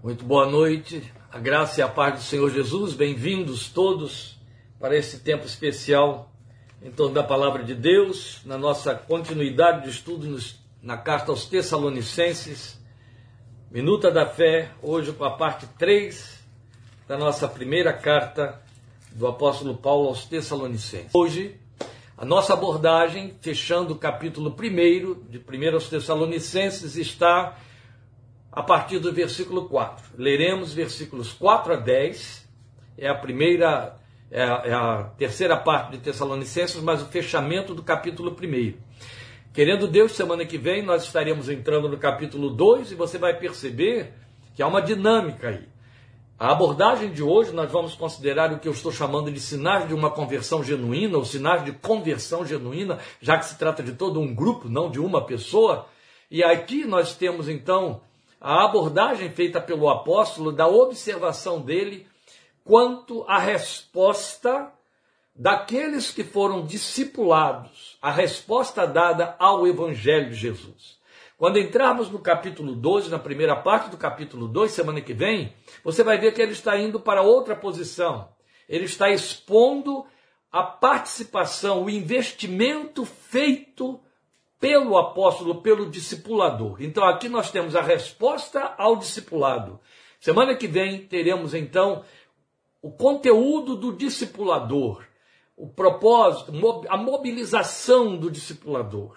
Muito boa noite, a graça e a paz do Senhor Jesus, bem-vindos todos para esse tempo especial em torno da palavra de Deus, na nossa continuidade de estudo na carta aos Tessalonicenses, Minuta da Fé, hoje com a parte 3 da nossa primeira carta do apóstolo Paulo aos Tessalonicenses. Hoje, a nossa abordagem, fechando o capítulo 1 de 1 aos Tessalonicenses, está a partir do versículo 4. Leremos versículos 4 a 10, é a primeira, é a, é a terceira parte de Tessalonicenses, mas o fechamento do capítulo 1. Querendo Deus, semana que vem nós estaremos entrando no capítulo 2 e você vai perceber que há uma dinâmica aí. A abordagem de hoje nós vamos considerar o que eu estou chamando de sinais de uma conversão genuína, ou sinais de conversão genuína, já que se trata de todo um grupo, não de uma pessoa. E aqui nós temos então a abordagem feita pelo apóstolo da observação dele quanto à resposta daqueles que foram discipulados, a resposta dada ao Evangelho de Jesus. Quando entrarmos no capítulo 12, na primeira parte do capítulo 2, semana que vem, você vai ver que ele está indo para outra posição. Ele está expondo a participação, o investimento feito pelo apóstolo, pelo discipulador. Então aqui nós temos a resposta ao discipulado. Semana que vem teremos então o conteúdo do discipulador, o propósito, a mobilização do discipulador,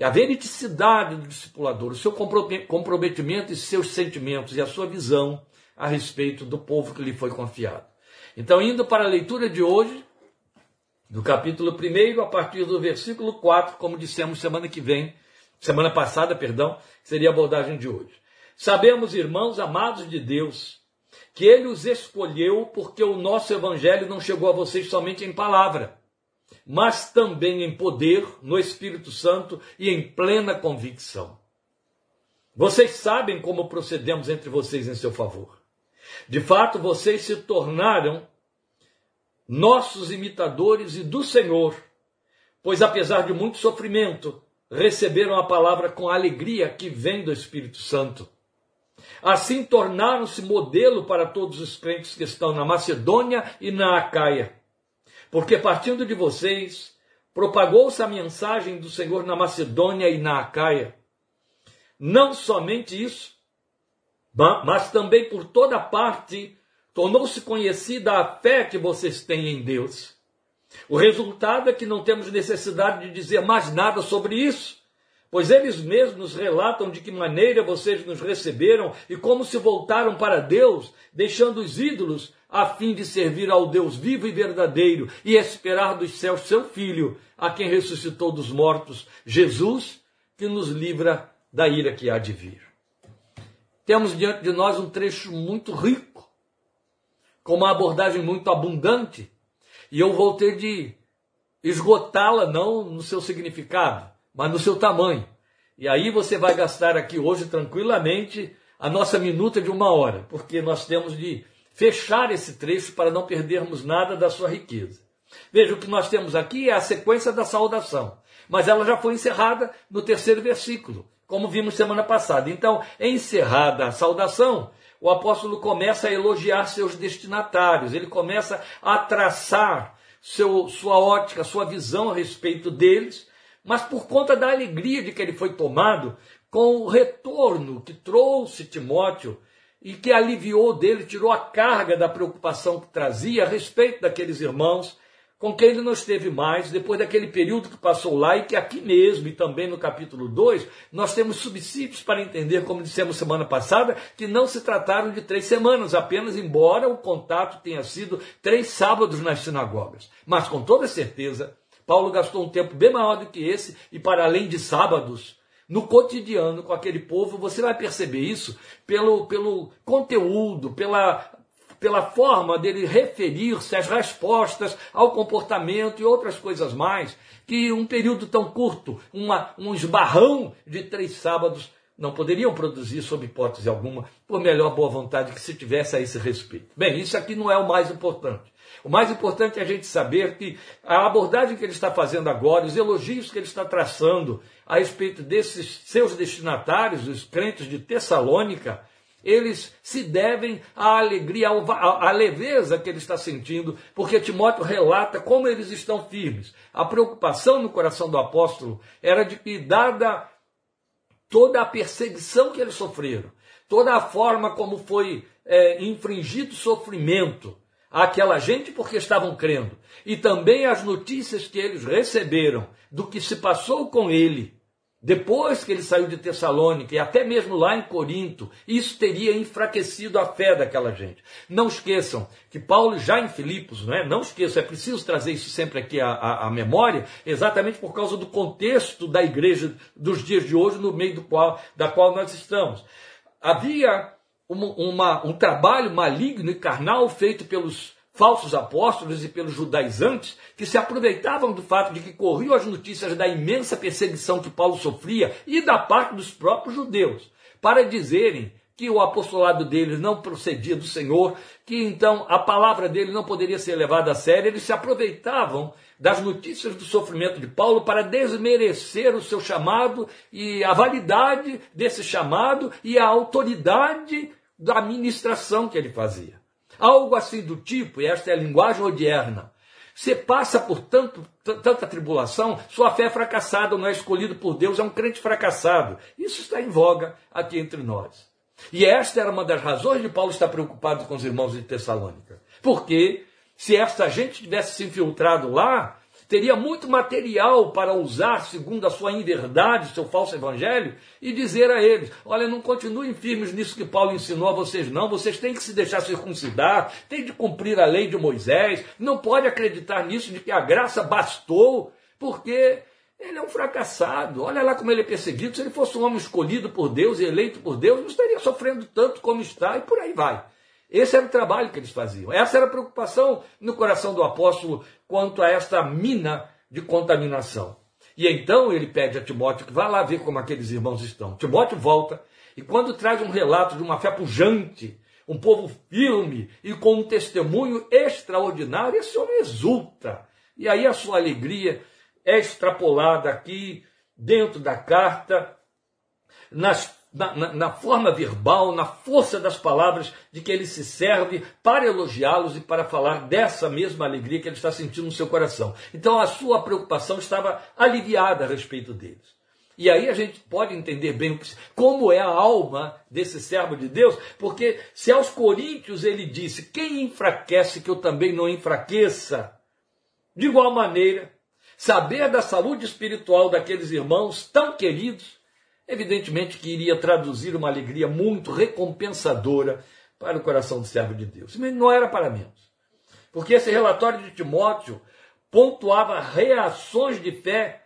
a veridicidade do discipulador, o seu comprometimento e seus sentimentos e a sua visão a respeito do povo que lhe foi confiado. Então, indo para a leitura de hoje, do capítulo 1, a partir do versículo 4, como dissemos semana que vem, semana passada, perdão, seria a abordagem de hoje. Sabemos, irmãos amados de Deus, que ele os escolheu porque o nosso evangelho não chegou a vocês somente em palavra, mas também em poder, no Espírito Santo e em plena convicção. Vocês sabem como procedemos entre vocês em seu favor. De fato, vocês se tornaram nossos imitadores e do Senhor, pois apesar de muito sofrimento, receberam a palavra com a alegria que vem do Espírito Santo. Assim tornaram-se modelo para todos os crentes que estão na Macedônia e na Acaia. Porque partindo de vocês, propagou-se a mensagem do Senhor na Macedônia e na Acaia. Não somente isso, mas também por toda parte Tornou-se conhecida a fé que vocês têm em Deus. O resultado é que não temos necessidade de dizer mais nada sobre isso, pois eles mesmos relatam de que maneira vocês nos receberam e como se voltaram para Deus, deixando os ídolos a fim de servir ao Deus vivo e verdadeiro e esperar dos céus seu Filho, a quem ressuscitou dos mortos, Jesus, que nos livra da ira que há de vir. Temos diante de nós um trecho muito rico com uma abordagem muito abundante, e eu vou ter de esgotá-la não no seu significado, mas no seu tamanho. E aí você vai gastar aqui hoje tranquilamente a nossa minuta de uma hora, porque nós temos de fechar esse trecho para não perdermos nada da sua riqueza. Veja, o que nós temos aqui é a sequência da saudação, mas ela já foi encerrada no terceiro versículo, como vimos semana passada. Então, encerrada a saudação, o apóstolo começa a elogiar seus destinatários, ele começa a traçar seu, sua ótica, sua visão a respeito deles, mas por conta da alegria de que ele foi tomado, com o retorno que trouxe Timóteo e que aliviou dele, tirou a carga da preocupação que trazia a respeito daqueles irmãos com quem ele não esteve mais, depois daquele período que passou lá, e que aqui mesmo, e também no capítulo 2, nós temos subsídios para entender, como dissemos semana passada, que não se trataram de três semanas apenas, embora o contato tenha sido três sábados nas sinagogas. Mas com toda certeza, Paulo gastou um tempo bem maior do que esse, e para além de sábados, no cotidiano com aquele povo, você vai perceber isso pelo, pelo conteúdo, pela pela forma dele referir-se às respostas, ao comportamento e outras coisas mais, que um período tão curto, uma, um esbarrão de três sábados, não poderiam produzir sob hipótese alguma, por melhor boa vontade que se tivesse a esse respeito. Bem, isso aqui não é o mais importante. O mais importante é a gente saber que a abordagem que ele está fazendo agora, os elogios que ele está traçando a respeito desses seus destinatários, os crentes de Tessalônica, eles se devem à alegria, à leveza que ele está sentindo, porque Timóteo relata como eles estão firmes. A preocupação no coração do apóstolo era de que, dada toda a perseguição que eles sofreram, toda a forma como foi é, infringido sofrimento àquela gente porque estavam crendo, e também as notícias que eles receberam do que se passou com ele depois que ele saiu de Tessalônica e até mesmo lá em Corinto, isso teria enfraquecido a fé daquela gente. Não esqueçam que Paulo, já em Filipos, não é? Não esqueçam, é preciso trazer isso sempre aqui à, à, à memória, exatamente por causa do contexto da igreja dos dias de hoje, no meio do qual, da qual nós estamos. Havia uma, uma, um trabalho maligno e carnal feito pelos falsos apóstolos e pelos judaizantes que se aproveitavam do fato de que corriam as notícias da imensa perseguição que Paulo sofria e da parte dos próprios judeus, para dizerem que o apostolado deles não procedia do Senhor, que então a palavra dele não poderia ser levada a sério, eles se aproveitavam das notícias do sofrimento de Paulo para desmerecer o seu chamado e a validade desse chamado e a autoridade da ministração que ele fazia. Algo assim do tipo, e esta é a linguagem odierna. Você passa por tanto, tanta tribulação, sua fé é fracassada, não é escolhido por Deus, é um crente fracassado. Isso está em voga aqui entre nós. E esta era uma das razões de Paulo estar preocupado com os irmãos de Tessalônica. Porque se esta gente tivesse se infiltrado lá, teria muito material para usar, segundo a sua inverdade, seu falso evangelho, e dizer a eles: olha, não continuem firmes nisso que Paulo ensinou a vocês, não. Vocês têm que se deixar circuncidar, têm de cumprir a lei de Moisés, não pode acreditar nisso de que a graça bastou, porque ele é um fracassado. Olha lá como ele é perseguido. Se ele fosse um homem escolhido por Deus e eleito por Deus, não estaria sofrendo tanto como está, e por aí vai. Esse era o trabalho que eles faziam. Essa era a preocupação no coração do apóstolo quanto a esta mina de contaminação. E então ele pede a Timóteo que vá lá ver como aqueles irmãos estão. Timóteo volta e quando traz um relato de uma fé pujante, um povo firme e com um testemunho extraordinário, esse homem exulta. E aí a sua alegria é extrapolada aqui dentro da carta, nas na, na, na, forma verbal, na força das palavras de que ele se serve para elogiá-los e para falar dessa mesma alegria que ele está sentindo no seu coração. Então a sua preocupação estava aliviada a respeito deles. E aí a gente pode entender bem como é a alma desse servo de Deus, porque se aos coríntios ele disse: Quem enfraquece que eu também não enfraqueça? De igual maneira, saber da saúde espiritual daqueles irmãos tão queridos Evidentemente que iria traduzir uma alegria muito recompensadora para o coração do servo de Deus. Mas não era para menos. Porque esse relatório de Timóteo pontuava reações de fé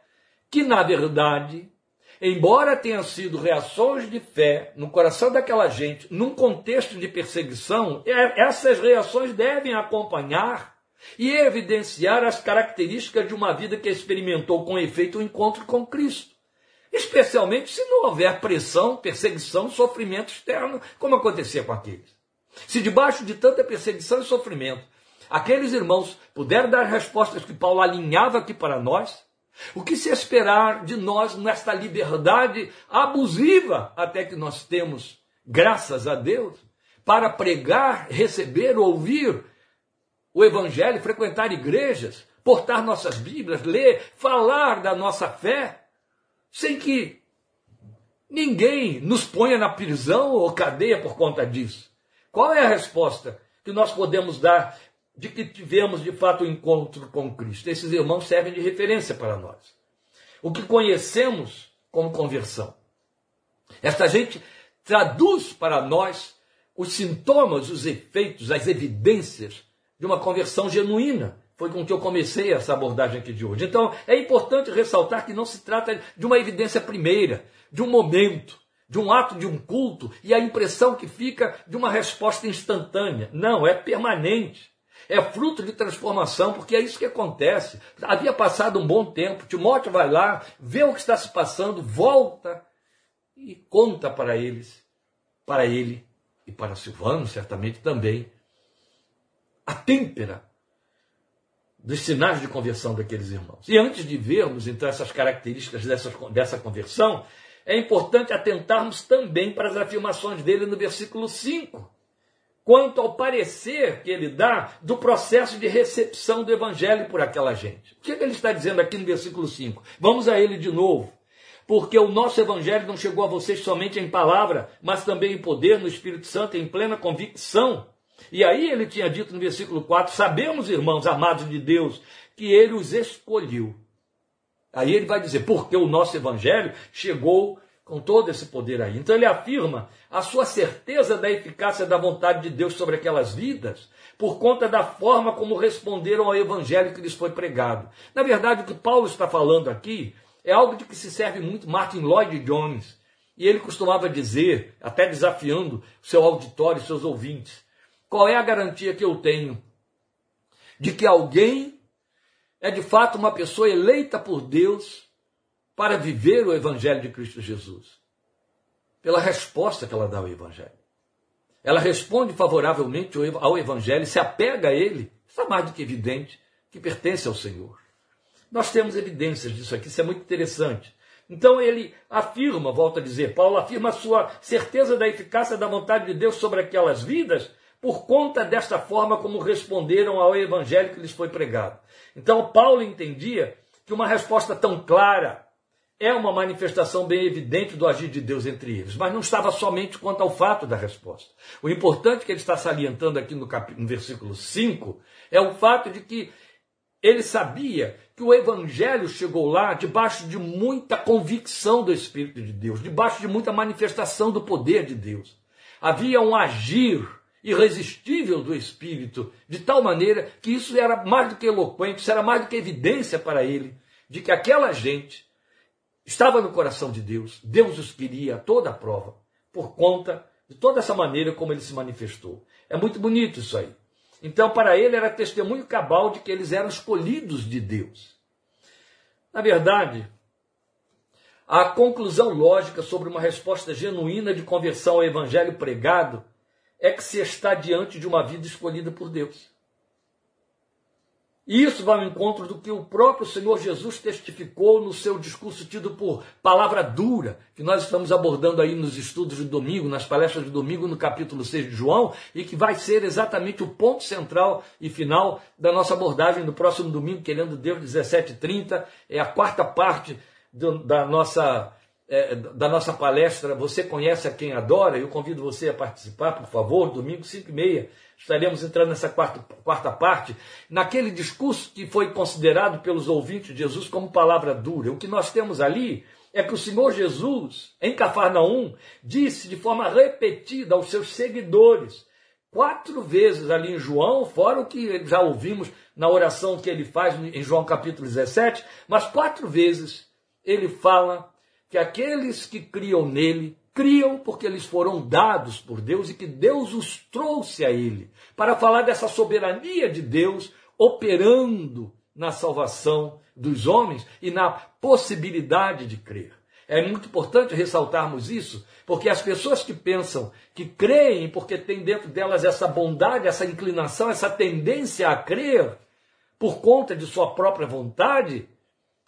que, na verdade, embora tenham sido reações de fé no coração daquela gente, num contexto de perseguição, é, essas reações devem acompanhar e evidenciar as características de uma vida que experimentou com efeito o encontro com Cristo especialmente se não houver pressão, perseguição, sofrimento externo, como acontecia com aqueles. Se debaixo de tanta perseguição e sofrimento, aqueles irmãos puderam dar respostas que Paulo alinhava aqui para nós, o que se esperar de nós nesta liberdade abusiva até que nós temos, graças a Deus, para pregar, receber, ouvir o Evangelho, frequentar igrejas, portar nossas Bíblias, ler, falar da nossa fé, sem que ninguém nos ponha na prisão ou cadeia por conta disso. Qual é a resposta que nós podemos dar de que tivemos de fato o um encontro com Cristo? Esses irmãos servem de referência para nós. O que conhecemos como conversão. Esta gente traduz para nós os sintomas, os efeitos, as evidências de uma conversão genuína. Foi com que eu comecei essa abordagem aqui de hoje. Então, é importante ressaltar que não se trata de uma evidência primeira, de um momento, de um ato de um culto e a impressão que fica de uma resposta instantânea. Não, é permanente. É fruto de transformação, porque é isso que acontece. Havia passado um bom tempo, Timóteo vai lá, vê o que está se passando, volta e conta para eles, para ele e para Silvano, certamente também, a têmpera dos sinais de conversão daqueles irmãos. E antes de vermos, então, essas características dessa, conversão, é importante atentarmos também para as afirmações dele no versículo 5, quanto ao parecer que ele dá do processo de recepção do evangelho por aquela gente. O que, é que ele está dizendo aqui no versículo 5? Vamos a ele de novo. Porque o nosso evangelho não chegou a vocês somente em palavra, mas também em poder, no Espírito Santo, em plena convicção. E aí ele tinha dito no versículo 4: Sabemos, irmãos amados de Deus, que ele os escolheu Aí ele vai dizer, porque o nosso evangelho chegou com todo esse poder aí. Então ele afirma a sua certeza da eficácia da vontade de Deus sobre aquelas vidas, por conta da forma como responderam ao evangelho que lhes foi pregado. Na verdade, o que Paulo está falando aqui é algo de que se serve muito Martin Lloyd Jones. E ele costumava dizer, até desafiando seu auditório, seus ouvintes, qual é a garantia que eu tenho de que alguém é de fato uma pessoa eleita por Deus para viver o Evangelho de Cristo Jesus. Pela resposta que ela dá ao Evangelho. Ela responde favoravelmente ao Evangelho, se apega a ele, está mais do que evidente que pertence ao Senhor. Nós temos evidências disso aqui, isso é muito interessante. Então ele afirma, volta a dizer, Paulo afirma a sua certeza da eficácia da vontade de Deus sobre aquelas vidas, por conta desta forma como responderam ao evangelho que lhes foi pregado. Então, Paulo entendia que uma resposta tão clara é uma manifestação bem evidente do agir de Deus entre eles, mas não estava somente quanto ao fato da resposta. O importante que ele está salientando aqui no, cap... no versículo 5 é o fato de que ele sabia que o evangelho chegou lá debaixo de muita convicção do Espírito de Deus, debaixo de muita manifestação do poder de Deus. Havia um agir irresistível do Espírito, de tal maneira que isso era mais do que eloquente, isso era mais do que evidência para ele de que aquela gente estava no coração de Deus, Deus os queria a toda a prova, por conta de toda essa maneira como ele se manifestou. É muito bonito isso aí. Então, para ele, era testemunho cabal de que eles eram escolhidos de Deus. Na verdade, a conclusão lógica sobre uma resposta genuína de conversão ao evangelho pregado é que se está diante de uma vida escolhida por Deus. E isso vai ao encontro do que o próprio Senhor Jesus testificou no seu discurso tido por palavra dura, que nós estamos abordando aí nos estudos de domingo, nas palestras de domingo, no capítulo 6 de João, e que vai ser exatamente o ponto central e final da nossa abordagem no próximo domingo, querendo Deus, 17h30, é a quarta parte do, da nossa é, da nossa palestra Você Conhece a Quem Adora, eu convido você a participar, por favor, domingo 5 e meia, estaremos entrando nessa quarta, quarta parte, naquele discurso que foi considerado pelos ouvintes de Jesus como palavra dura. O que nós temos ali é que o Senhor Jesus, em Cafarnaum, disse de forma repetida aos seus seguidores, quatro vezes ali em João, fora o que já ouvimos na oração que ele faz em João capítulo 17, mas quatro vezes ele fala que aqueles que criam nele, criam porque eles foram dados por Deus e que Deus os trouxe a ele, para falar dessa soberania de Deus operando na salvação dos homens e na possibilidade de crer. É muito importante ressaltarmos isso, porque as pessoas que pensam que creem porque tem dentro delas essa bondade, essa inclinação, essa tendência a crer, por conta de sua própria vontade,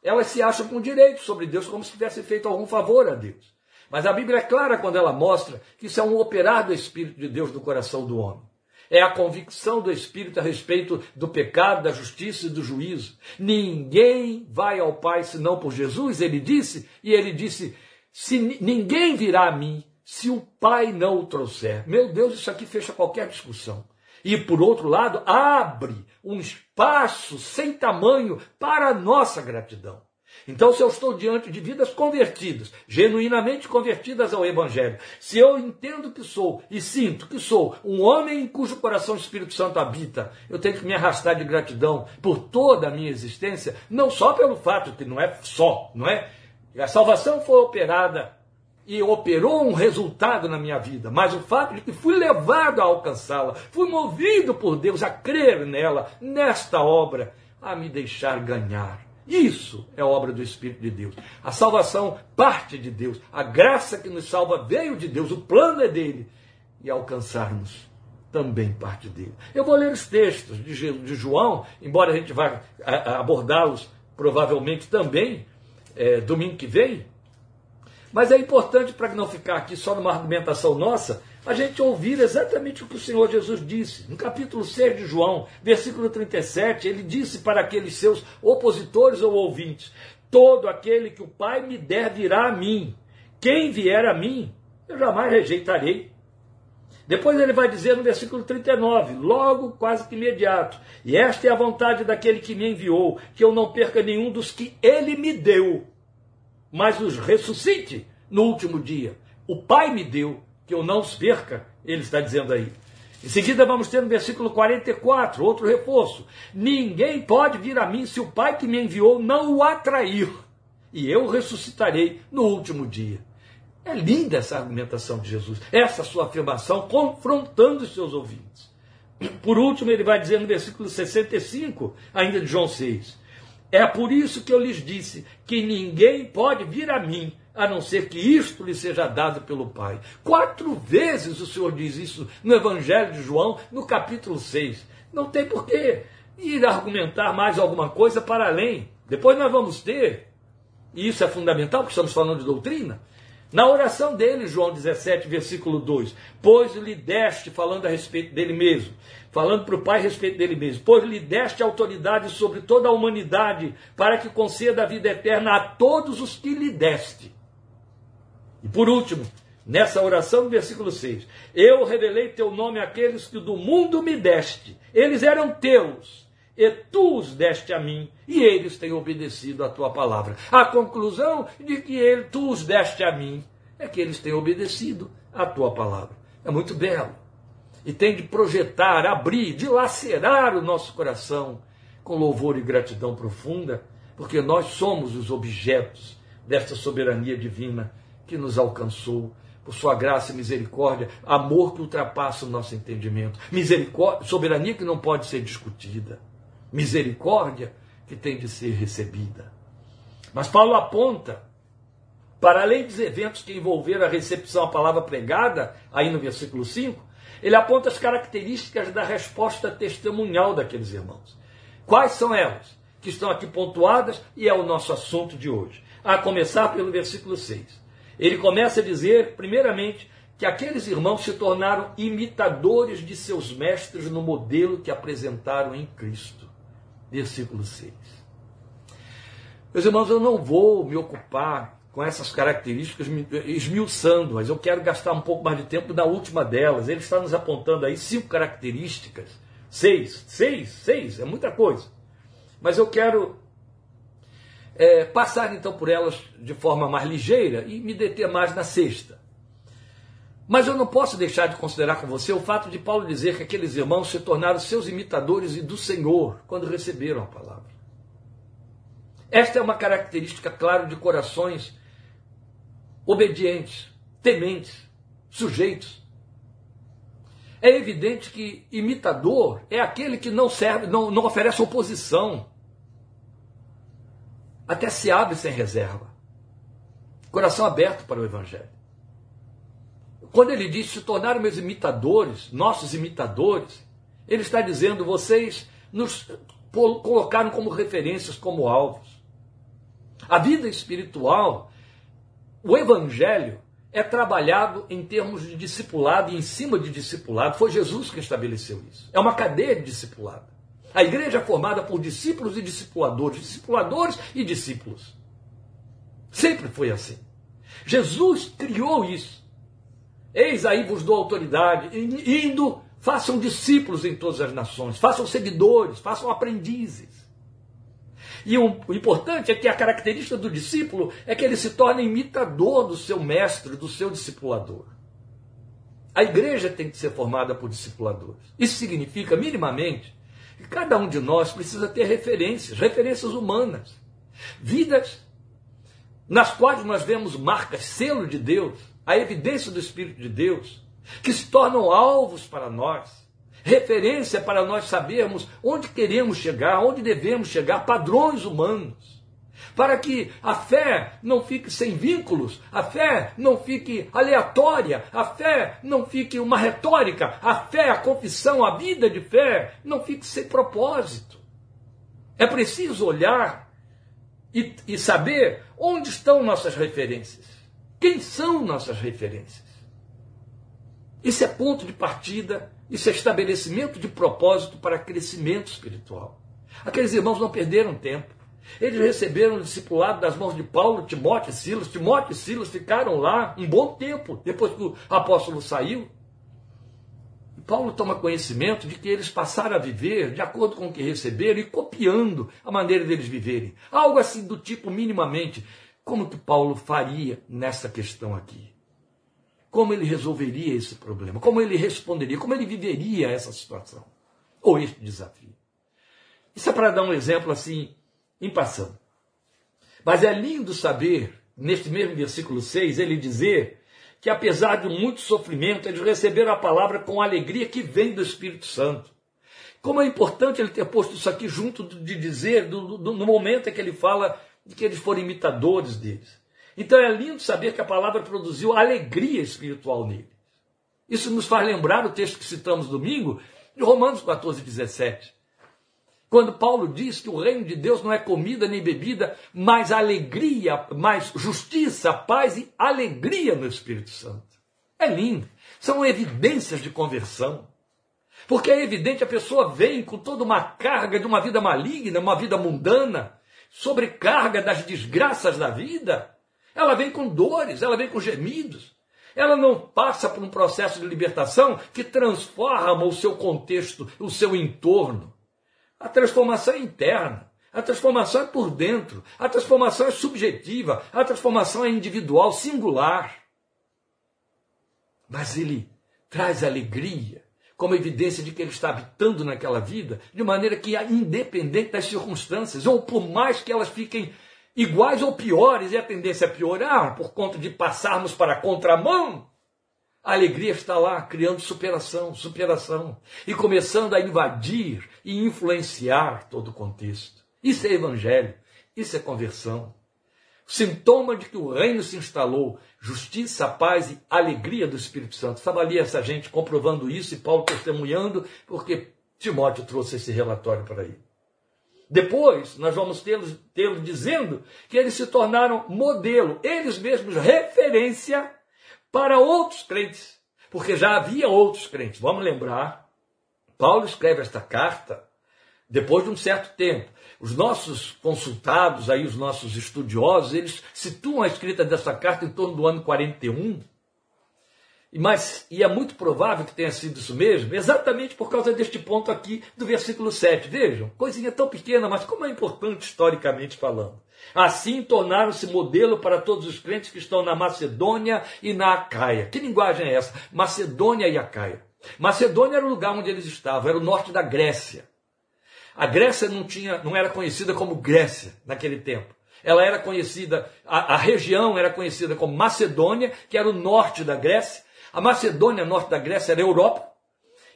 elas se acham com direito sobre Deus, como se tivesse feito algum favor a Deus. Mas a Bíblia é clara quando ela mostra que isso é um operar do Espírito de Deus no coração do homem. É a convicção do Espírito a respeito do pecado, da justiça e do juízo. Ninguém vai ao Pai senão por Jesus, ele disse, e ele disse: se ninguém virá a mim se o Pai não o trouxer. Meu Deus, isso aqui fecha qualquer discussão. E, por outro lado, abre um espaço sem tamanho para a nossa gratidão. Então, se eu estou diante de vidas convertidas, genuinamente convertidas ao Evangelho, se eu entendo que sou e sinto que sou um homem em cujo coração o Espírito Santo habita, eu tenho que me arrastar de gratidão por toda a minha existência, não só pelo fato que não é só, não é? A salvação foi operada e operou um resultado na minha vida, mas o fato de que fui levado a alcançá-la, fui movido por Deus a crer nela, nesta obra, a me deixar ganhar. Isso é obra do Espírito de Deus. A salvação parte de Deus. A graça que nos salva veio de Deus. O plano é dele. E alcançarmos também parte dele. Eu vou ler os textos de João, embora a gente vá abordá-los provavelmente também é, domingo que vem. Mas é importante para não ficar aqui só numa argumentação nossa, a gente ouvir exatamente o que o Senhor Jesus disse. No capítulo 6 de João, versículo 37, ele disse para aqueles seus opositores ou ouvintes: Todo aquele que o Pai me der virá a mim. Quem vier a mim, eu jamais rejeitarei. Depois ele vai dizer no versículo 39, logo quase que imediato: E esta é a vontade daquele que me enviou, que eu não perca nenhum dos que ele me deu, mas os ressuscite no último dia. O Pai me deu, que eu não os perca, ele está dizendo aí. Em seguida, vamos ter no versículo 44, outro reforço: Ninguém pode vir a mim se o Pai que me enviou não o atrair, e eu ressuscitarei no último dia. É linda essa argumentação de Jesus, essa sua afirmação confrontando os seus ouvintes. Por último, ele vai dizer no versículo 65, ainda de João 6: É por isso que eu lhes disse que ninguém pode vir a mim a não ser que isto lhe seja dado pelo Pai. Quatro vezes o Senhor diz isso no Evangelho de João, no capítulo 6. Não tem por que ir argumentar mais alguma coisa para além. Depois nós vamos ter, e isso é fundamental, porque estamos falando de doutrina, na oração dele, João 17, versículo 2, pois lhe deste, falando a respeito dele mesmo, falando para o Pai a respeito dele mesmo, pois lhe deste autoridade sobre toda a humanidade, para que conceda a vida eterna a todos os que lhe deste. E por último, nessa oração, no versículo 6, eu revelei teu nome àqueles que do mundo me deste, eles eram teus, e tu os deste a mim, e eles têm obedecido à tua palavra. A conclusão de que ele, tu os deste a mim é que eles têm obedecido à tua palavra. É muito belo. E tem de projetar, abrir, dilacerar o nosso coração com louvor e gratidão profunda, porque nós somos os objetos desta soberania divina que nos alcançou. Por sua graça e misericórdia, amor que ultrapassa o nosso entendimento, misericórdia, soberania que não pode ser discutida. Misericórdia que tem de ser recebida. Mas Paulo aponta, para além dos eventos que envolveram a recepção à palavra pregada, aí no versículo 5, ele aponta as características da resposta testemunhal daqueles irmãos. Quais são elas? Que estão aqui pontuadas e é o nosso assunto de hoje. A começar pelo versículo 6. Ele começa a dizer, primeiramente, que aqueles irmãos se tornaram imitadores de seus mestres no modelo que apresentaram em Cristo versículo 6. Meus irmãos, eu não vou me ocupar com essas características esmiuçando, mas eu quero gastar um pouco mais de tempo na última delas. Ele está nos apontando aí cinco características. Seis, seis, seis, é muita coisa. Mas eu quero é, passar então por elas de forma mais ligeira e me deter mais na sexta. Mas eu não posso deixar de considerar com você o fato de Paulo dizer que aqueles irmãos se tornaram seus imitadores e do Senhor quando receberam a palavra. Esta é uma característica, claro, de corações obedientes, tementes, sujeitos. É evidente que imitador é aquele que não serve, não, não oferece oposição. Até se abre sem reserva. Coração aberto para o Evangelho. Quando ele diz se tornaram meus imitadores, nossos imitadores, ele está dizendo vocês nos colocaram como referências, como alvos. A vida espiritual, o evangelho é trabalhado em termos de discipulado e em cima de discipulado. Foi Jesus que estabeleceu isso. É uma cadeia de discipulado. A igreja é formada por discípulos e discipuladores, discipuladores e discípulos. Sempre foi assim. Jesus criou isso. Eis aí vos dou autoridade, indo, façam discípulos em todas as nações, façam seguidores, façam aprendizes. E o, importante é que a característica do discípulo é que ele se torna imitador do seu mestre, do seu discipulador. A igreja tem que ser formada por discipuladores. Isso significa, minimamente, que cada um de nós precisa ter referências, referências humanas. Vidas nas quais nós vemos marcas, selo de Deus, a evidência do Espírito de Deus, que se tornam alvos para nós, referência para nós sabermos onde queremos chegar, onde devemos chegar, padrões humanos. Para que a fé não fique sem vínculos, a fé não fique aleatória, a fé não fique uma retórica, a fé, a confissão, a vida de fé não fique sem propósito. É preciso olhar e, e saber onde estão nossas referências. Quem são nossas referências? Isso é ponto de partida, isso é estabelecimento de propósito para crescimento espiritual. Aqueles irmãos não perderam tempo. Eles receberam o discipulado das mãos de Paulo, Timóteo e Silas. Timóteo e Silas ficaram lá um bom tempo, depois que o apóstolo saiu. Paulo toma conhecimento de que eles passaram a viver de acordo com o que receberam e copiando a maneira deles viverem. Algo assim do tipo, minimamente, como que Paulo faria nessa questão aqui? Como ele resolveria esse problema? Como ele responderia? Como ele viveria essa situação? Ou este desafio? Isso é para dar um exemplo assim, em passando. Mas é lindo saber, neste mesmo versículo 6, ele dizer que apesar de muito sofrimento, eles receberam a palavra com alegria que vem do Espírito Santo. Como é importante ele ter posto isso aqui junto de dizer, do, do, no momento em que ele fala de que eles foram imitadores deles. Então é lindo saber que a palavra produziu alegria espiritual neles. Isso nos faz lembrar o texto que citamos domingo, de Romanos 14, 17. Quando Paulo diz que o reino de Deus não é comida nem bebida, mas alegria, mais justiça, paz e alegria no Espírito Santo. É lindo. São evidências de conversão. Porque é evidente, a pessoa vem com toda uma carga de uma vida maligna, uma vida mundana, sobrecarga das desgraças da vida. Ela vem com dores, ela vem com gemidos. Ela não passa por um processo de libertação que transforma o seu contexto, o seu entorno. A transformação é interna. A transformação é por dentro. A transformação é subjetiva. A transformação é individual, singular. Mas ele traz alegria como evidência de que ele está habitando naquela vida, de maneira que, independente das circunstâncias, ou por mais que elas fiquem iguais ou piores, e a tendência é piorar por conta de passarmos para a contramão, a alegria está lá, criando superação, superação, e começando a invadir e influenciar todo o contexto. Isso é evangelho, isso é conversão. Sintoma de que o reino se instalou, justiça, paz e alegria do Espírito Santo. Estava ali essa gente comprovando isso e Paulo testemunhando, porque Timóteo trouxe esse relatório para ele. Depois, nós vamos tê-lo tê dizendo que eles se tornaram modelo, eles mesmos referência para outros crentes, porque já havia outros crentes. Vamos lembrar, Paulo escreve esta carta depois de um certo tempo. Os nossos consultados, aí os nossos estudiosos, eles situam a escrita dessa carta em torno do ano 41. Mas, e é muito provável que tenha sido isso mesmo, exatamente por causa deste ponto aqui do versículo 7. Vejam, coisinha tão pequena, mas como é importante historicamente falando. Assim tornaram-se modelo para todos os crentes que estão na Macedônia e na Acaia. Que linguagem é essa? Macedônia e Acaia. Macedônia era o lugar onde eles estavam, era o norte da Grécia. A Grécia não, tinha, não era conhecida como Grécia naquele tempo. Ela era conhecida, a, a região era conhecida como Macedônia, que era o norte da Grécia. A Macedônia, norte da Grécia, era Europa.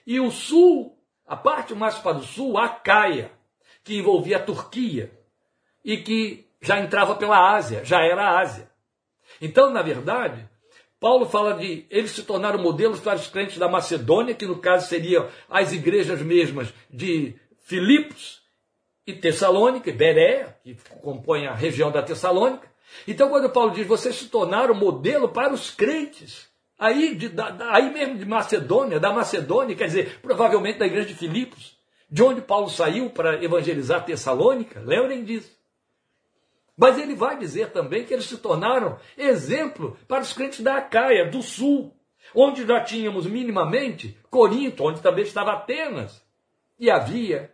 E o sul, a parte mais para o sul, a Caia, que envolvia a Turquia e que já entrava pela Ásia, já era a Ásia. Então, na verdade, Paulo fala de eles se tornaram modelos para os crentes da Macedônia, que no caso seriam as igrejas mesmas de Filipos e Tessalônica, e Beré, que compõe a região da Tessalônica. Então, quando Paulo diz, vocês se tornaram modelo para os crentes, aí, de, da, aí mesmo de Macedônia, da Macedônia, quer dizer, provavelmente da igreja de Filipos, de onde Paulo saiu para evangelizar Tessalônica, lembrem disso. Mas ele vai dizer também que eles se tornaram exemplo para os crentes da Acaia, do sul, onde já tínhamos minimamente Corinto, onde também estava Atenas. E havia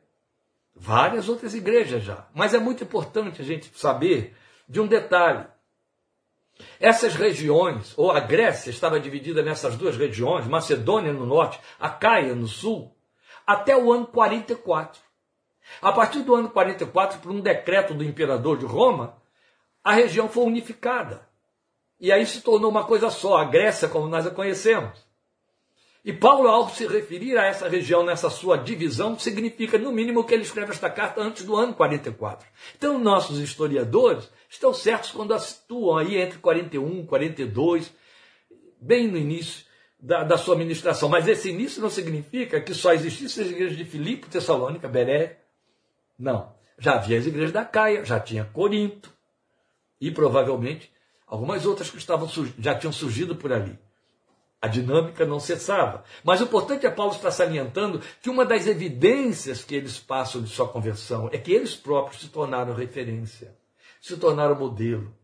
várias outras igrejas já. Mas é muito importante a gente saber de um detalhe. Essas regiões, ou a Grécia estava dividida nessas duas regiões, Macedônia no norte, Acaia no sul, até o ano 44. A partir do ano 44, por um decreto do imperador de Roma, a região foi unificada. E aí se tornou uma coisa só, a Grécia como nós a conhecemos. E Paulo, ao se referir a essa região nessa sua divisão, significa, no mínimo, que ele escreve esta carta antes do ano 44. Então, nossos historiadores estão certos quando a situam aí entre 41 e 42, bem no início da, da sua ministração. Mas esse início não significa que só existissem as igrejas de Filipe, Tessalônica, Beré. Não. Já havia as igrejas da Caia, já tinha Corinto. E provavelmente algumas outras que estavam, já tinham surgido por ali. A dinâmica não cessava. Mas o importante é Paulo estar salientando que uma das evidências que eles passam de sua conversão é que eles próprios se tornaram referência, se tornaram modelo.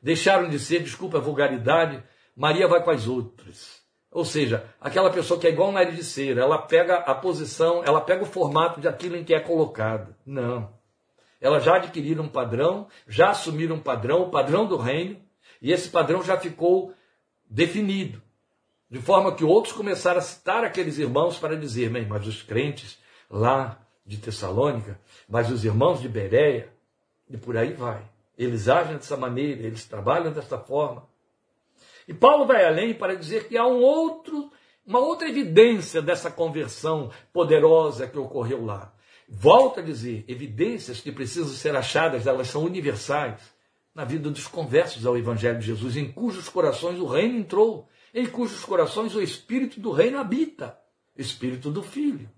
Deixaram de ser, desculpa a vulgaridade, Maria vai com as outras. Ou seja, aquela pessoa que é igual um nariz de cera, ela pega a posição, ela pega o formato de aquilo em que é colocado. Não. Elas já adquiriram um padrão, já assumiram um padrão, o padrão do reino, e esse padrão já ficou definido. De forma que outros começaram a citar aqueles irmãos para dizer, mas os crentes lá de Tessalônica, mas os irmãos de Bereia, e por aí vai. Eles agem dessa maneira, eles trabalham dessa forma. E Paulo vai além para dizer que há um outro, uma outra evidência dessa conversão poderosa que ocorreu lá. Volta a dizer, evidências que precisam ser achadas, elas são universais na vida dos conversos ao Evangelho de Jesus, em cujos corações o reino entrou em cujos corações o Espírito do Reino habita, Espírito do Filho.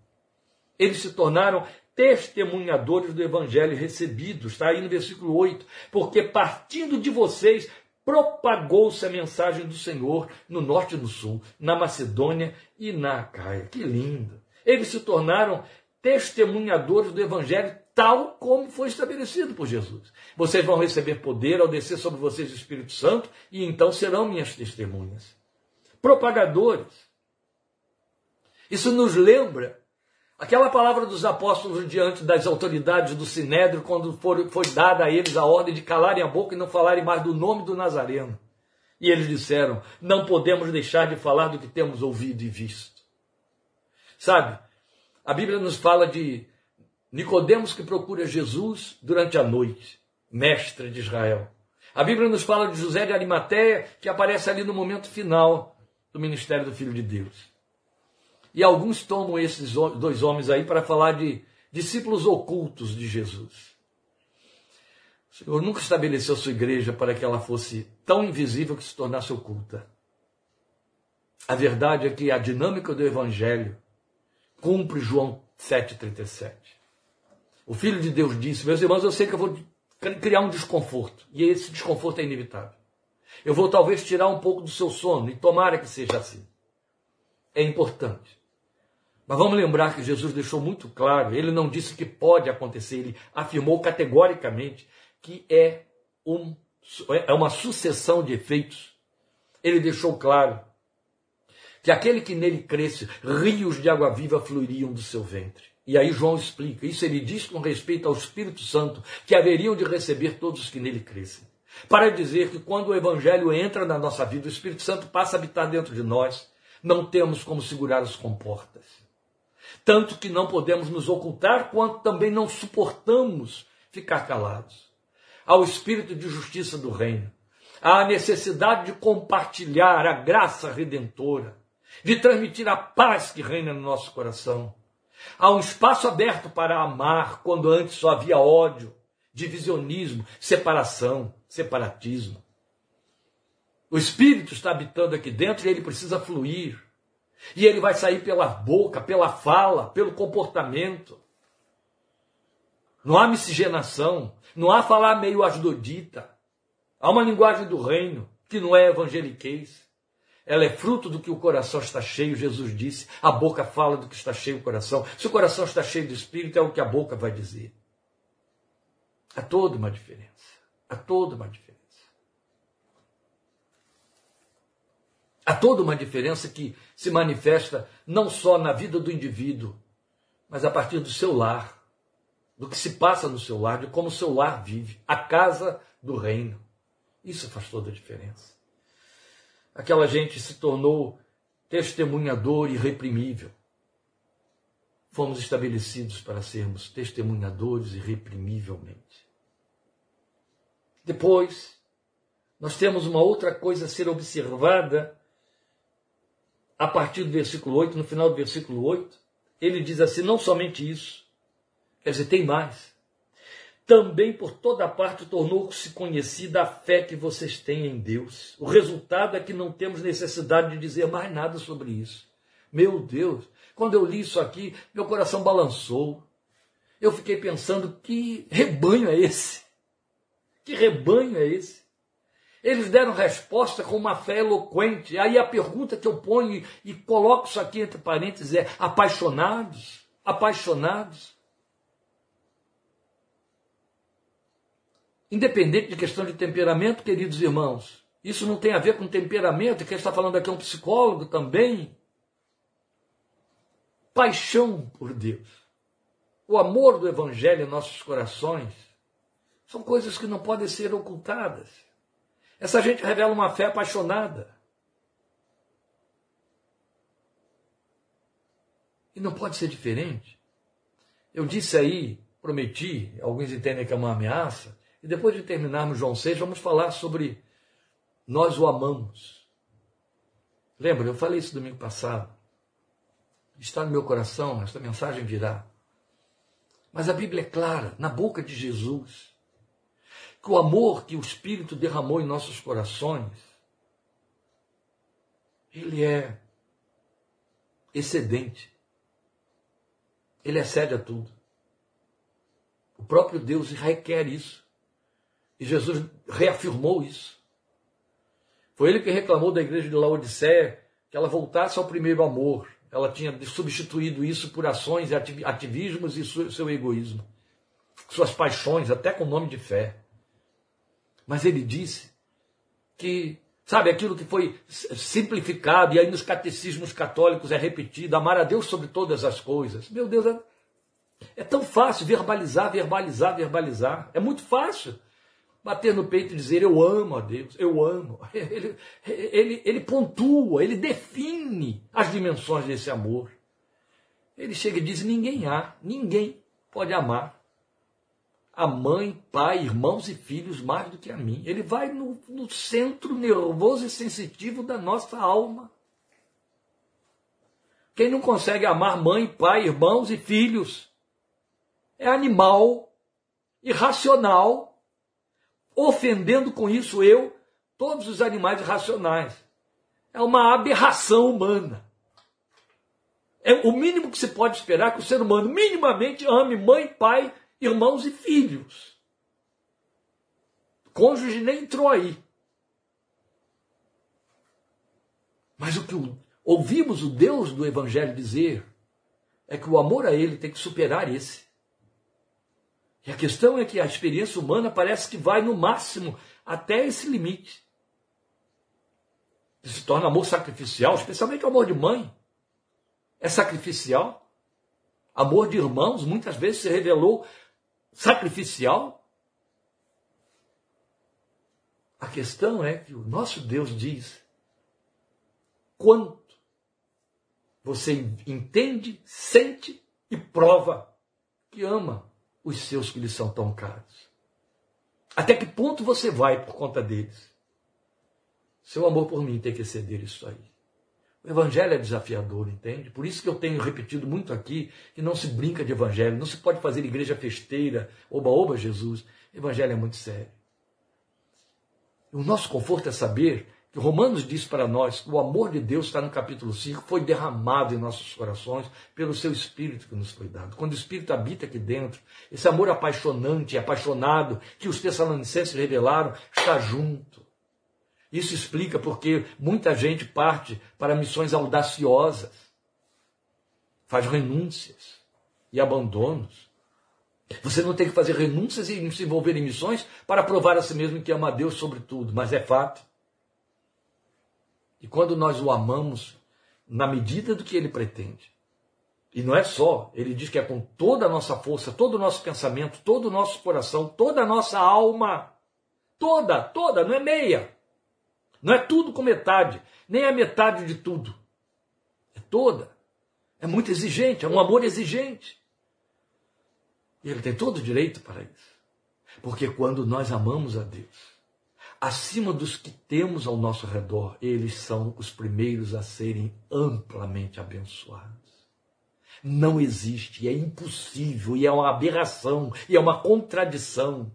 Eles se tornaram testemunhadores do Evangelho recebido, está aí no versículo 8, porque partindo de vocês propagou-se a mensagem do Senhor no norte e no sul, na Macedônia e na Acaia. Que lindo! Eles se tornaram testemunhadores do Evangelho tal como foi estabelecido por Jesus. Vocês vão receber poder ao descer sobre vocês o Espírito Santo e então serão minhas testemunhas propagadores. Isso nos lembra aquela palavra dos apóstolos diante das autoridades do Sinédrio, quando foi dada a eles a ordem de calarem a boca e não falarem mais do nome do Nazareno. E eles disseram: Não podemos deixar de falar do que temos ouvido e visto. Sabe, a Bíblia nos fala de Nicodemos que procura Jesus durante a noite, mestre de Israel. A Bíblia nos fala de José de Arimateia, que aparece ali no momento final, do ministério do Filho de Deus. E alguns tomam esses dois homens aí para falar de discípulos ocultos de Jesus. O Senhor nunca estabeleceu sua igreja para que ela fosse tão invisível que se tornasse oculta. A verdade é que a dinâmica do Evangelho cumpre João 7,37. O Filho de Deus disse: Meus irmãos, eu sei que eu vou criar um desconforto, e esse desconforto é inevitável. Eu vou talvez tirar um pouco do seu sono, e tomara que seja assim. É importante. Mas vamos lembrar que Jesus deixou muito claro, ele não disse que pode acontecer, ele afirmou categoricamente que é, um, é uma sucessão de efeitos. Ele deixou claro que aquele que nele cresce, rios de água viva fluiriam do seu ventre. E aí João explica, isso ele diz com respeito ao Espírito Santo, que haveriam de receber todos os que nele crescem para dizer que quando o Evangelho entra na nossa vida, o Espírito Santo passa a habitar dentro de nós, não temos como segurar as comportas. Tanto que não podemos nos ocultar, quanto também não suportamos ficar calados. Ao Espírito de justiça do Reino, à necessidade de compartilhar a graça redentora, de transmitir a paz que reina no nosso coração. Há um espaço aberto para amar quando antes só havia ódio, divisionismo, separação, separatismo. O Espírito está habitando aqui dentro e ele precisa fluir. E ele vai sair pela boca, pela fala, pelo comportamento. Não há miscigenação, não há falar meio asdodita. Há uma linguagem do reino que não é evangeliquez. Ela é fruto do que o coração está cheio, Jesus disse. A boca fala do que está cheio o coração. Se o coração está cheio do Espírito, é o que a boca vai dizer. Há toda uma diferença. Há toda uma diferença. Há toda uma diferença que se manifesta não só na vida do indivíduo, mas a partir do seu lar, do que se passa no seu lar, de como o seu lar vive, a casa do reino. Isso faz toda a diferença. Aquela gente se tornou testemunhador irreprimível. Fomos estabelecidos para sermos testemunhadores irreprimivelmente. Depois, nós temos uma outra coisa a ser observada a partir do versículo 8, no final do versículo 8. Ele diz assim: não somente isso, quer dizer, tem mais. Também por toda parte tornou-se conhecida a fé que vocês têm em Deus. O resultado é que não temos necessidade de dizer mais nada sobre isso. Meu Deus, quando eu li isso aqui, meu coração balançou. Eu fiquei pensando: que rebanho é esse? Que rebanho é esse? Eles deram resposta com uma fé eloquente. Aí a pergunta que eu ponho e coloco isso aqui entre parênteses é: apaixonados? Apaixonados? Independente de questão de temperamento, queridos irmãos, isso não tem a ver com temperamento, quem está falando aqui é um psicólogo também. Paixão por Deus. O amor do Evangelho em nossos corações são coisas que não podem ser ocultadas. Essa gente revela uma fé apaixonada. E não pode ser diferente. Eu disse aí, prometi, alguns entendem que é uma ameaça, e depois de terminarmos João 6, vamos falar sobre nós o amamos. Lembra, eu falei isso domingo passado. Está no meu coração, esta mensagem virá. Mas a Bíblia é clara, na boca de Jesus, que o amor que o Espírito derramou em nossos corações, ele é excedente. Ele excede a tudo. O próprio Deus requer isso. E Jesus reafirmou isso. Foi ele que reclamou da igreja de Laodiceia que ela voltasse ao primeiro amor. Ela tinha substituído isso por ações, ativismos e seu egoísmo. Suas paixões, até com nome de fé. Mas ele disse que, sabe, aquilo que foi simplificado, e aí nos catecismos católicos é repetido, amar a Deus sobre todas as coisas. Meu Deus, é, é tão fácil verbalizar, verbalizar, verbalizar. É muito fácil bater no peito e dizer eu amo a Deus, eu amo. Ele, ele, ele pontua, ele define as dimensões desse amor. Ele chega e diz: ninguém há, ninguém pode amar a mãe, pai, irmãos e filhos mais do que a mim. Ele vai no, no centro nervoso e sensitivo da nossa alma. Quem não consegue amar mãe, pai, irmãos e filhos é animal, irracional, ofendendo com isso eu, todos os animais racionais. É uma aberração humana. É o mínimo que se pode esperar que o ser humano minimamente ame mãe, pai, irmãos e filhos. Cônjuge nem entrou aí. Mas o que ouvimos o Deus do Evangelho dizer é que o amor a Ele tem que superar esse. E a questão é que a experiência humana parece que vai no máximo até esse limite. Se torna amor sacrificial, especialmente o amor de mãe. É sacrificial. Amor de irmãos muitas vezes se revelou sacrificial. A questão é que o nosso Deus diz quanto você entende, sente e prova que ama os seus que lhe são tão caros? Até que ponto você vai por conta deles? Seu amor por mim tem que exceder isso aí. O evangelho é desafiador, entende? Por isso que eu tenho repetido muito aqui que não se brinca de evangelho, não se pode fazer igreja festeira, oba-oba Jesus. Evangelho é muito sério. O nosso conforto é saber que Romanos diz para nós que o amor de Deus está no capítulo 5, foi derramado em nossos corações pelo seu Espírito que nos foi dado. Quando o Espírito habita aqui dentro, esse amor apaixonante, apaixonado, que os Tessalonicenses revelaram, está junto. Isso explica porque muita gente parte para missões audaciosas, faz renúncias e abandonos. Você não tem que fazer renúncias e se envolver em missões para provar a si mesmo que ama a Deus sobre tudo, mas é fato. E quando nós o amamos na medida do que ele pretende, e não é só, ele diz que é com toda a nossa força, todo o nosso pensamento, todo o nosso coração, toda a nossa alma. Toda, toda, não é meia. Não é tudo com metade, nem é metade de tudo. É toda. É muito exigente, é um amor exigente. E ele tem todo o direito para isso. Porque quando nós amamos a Deus, acima dos que temos ao nosso redor, eles são os primeiros a serem amplamente abençoados. Não existe, é impossível, e é uma aberração, e é uma contradição,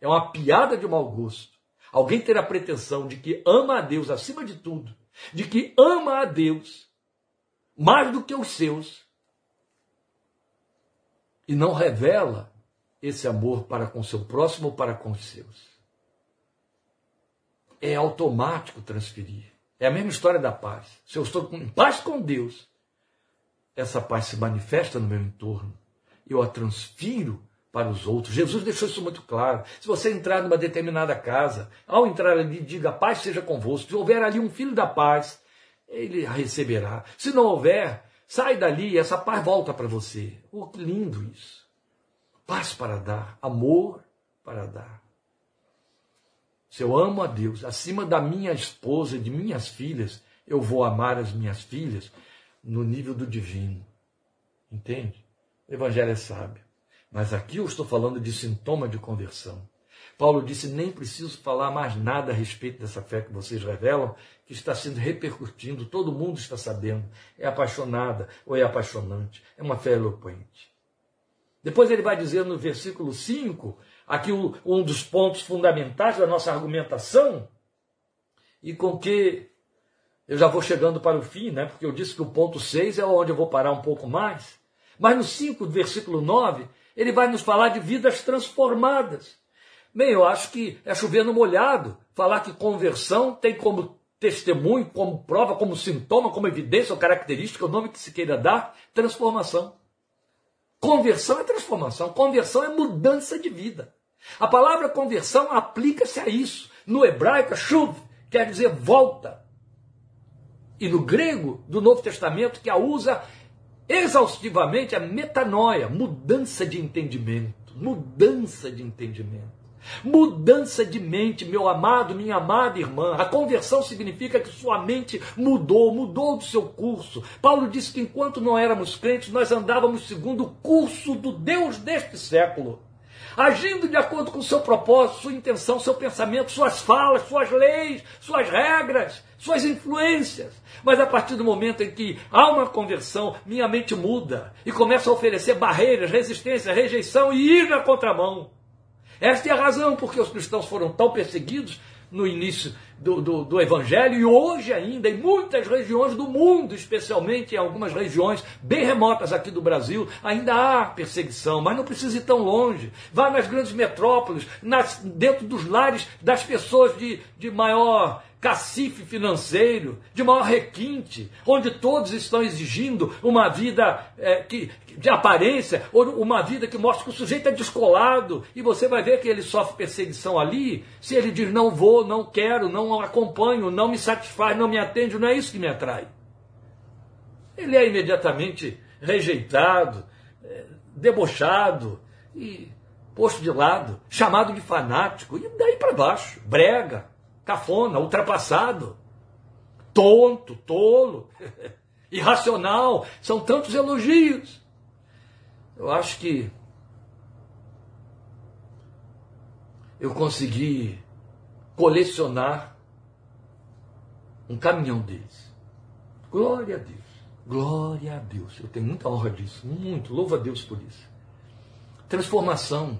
é uma piada de mau gosto. Alguém ter a pretensão de que ama a Deus acima de tudo, de que ama a Deus mais do que os seus, e não revela esse amor para com seu próximo ou para com os seus. é automático transferir. É a mesma história da paz. Se eu estou em paz com Deus, essa paz se manifesta no meu entorno. Eu a transfiro para os outros. Jesus deixou isso muito claro. Se você entrar numa determinada casa, ao entrar ali, diga: paz seja convosco. Se houver ali um filho da paz, ele a receberá. Se não houver, sai dali e essa paz volta para você. Oh, que lindo isso. Paz para dar, amor para dar. Se eu amo a Deus acima da minha esposa e de minhas filhas, eu vou amar as minhas filhas no nível do divino. Entende? O Evangelho é sábio. Mas aqui eu estou falando de sintoma de conversão. Paulo disse: nem preciso falar mais nada a respeito dessa fé que vocês revelam, que está sendo repercutindo, todo mundo está sabendo. É apaixonada ou é apaixonante. É uma fé eloquente. Depois ele vai dizer no versículo 5, aqui um dos pontos fundamentais da nossa argumentação, e com que eu já vou chegando para o fim, né? porque eu disse que o ponto 6 é onde eu vou parar um pouco mais. Mas no 5, versículo 9, ele vai nos falar de vidas transformadas. Bem, eu acho que é chover no molhado falar que conversão tem como testemunho, como prova, como sintoma, como evidência ou característica, o nome que se queira dar, transformação. Conversão é transformação, conversão é mudança de vida. A palavra conversão aplica-se a isso. No hebraico, shuv, quer dizer volta. E no grego do Novo Testamento, que a usa exaustivamente, é metanoia, mudança de entendimento. Mudança de entendimento. Mudança de mente, meu amado, minha amada irmã. A conversão significa que sua mente mudou, mudou do seu curso. Paulo disse que enquanto não éramos crentes, nós andávamos segundo o curso do Deus deste século. Agindo de acordo com o seu propósito, sua intenção, seu pensamento, suas falas, suas leis, suas regras, suas influências. Mas a partir do momento em que há uma conversão, minha mente muda e começa a oferecer barreiras, resistência, rejeição e ir na contramão. Esta é a razão porque os cristãos foram tão perseguidos no início do, do, do, Evangelho e hoje ainda em muitas regiões do mundo, especialmente em algumas regiões bem remotas aqui do Brasil, ainda há perseguição, mas não precisa ir tão longe. Vá nas grandes metrópoles, nas, dentro dos lares das pessoas de, de maior cacife financeiro, de maior requinte, onde todos estão exigindo uma vida é, que, de aparência, ou uma vida que mostra que o sujeito é descolado, e você vai ver que ele sofre perseguição ali, se ele diz não vou, não quero, não acompanho, não me satisfaz, não me atende, não é isso que me atrai. Ele é imediatamente rejeitado, é, debochado e posto de lado, chamado de fanático, e daí para baixo, brega, cafona, ultrapassado, tonto, tolo, irracional. São tantos elogios. Eu acho que eu consegui colecionar um caminhão deles. Glória a Deus. Glória a Deus. Eu tenho muita honra disso. Muito. Louvo a Deus por isso. Transformação.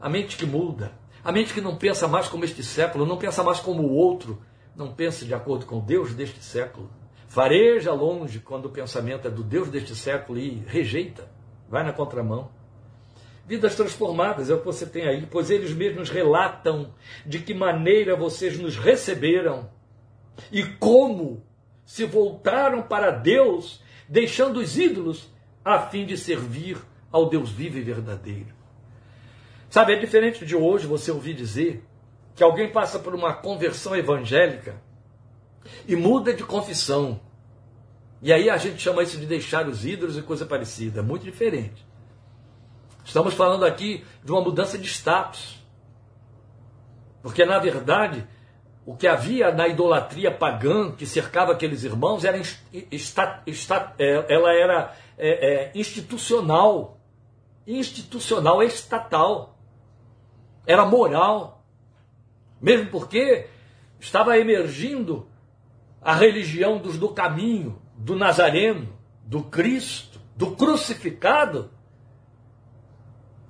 A mente que muda. A mente que não pensa mais como este século, não pensa mais como o outro, não pensa de acordo com Deus deste século. Fareja longe quando o pensamento é do Deus deste século e rejeita, vai na contramão. Vidas transformadas é o que você tem aí, pois eles mesmos relatam de que maneira vocês nos receberam e como se voltaram para Deus, deixando os ídolos a fim de servir ao Deus vivo e verdadeiro. Sabe, é diferente de hoje você ouvir dizer que alguém passa por uma conversão evangélica e muda de confissão. E aí a gente chama isso de deixar os ídolos e coisa parecida. É muito diferente. Estamos falando aqui de uma mudança de status. Porque, na verdade, o que havia na idolatria pagã que cercava aqueles irmãos era, é, ela era é, é, institucional. Institucional, estatal era moral, mesmo porque estava emergindo a religião dos do caminho, do Nazareno, do Cristo, do crucificado.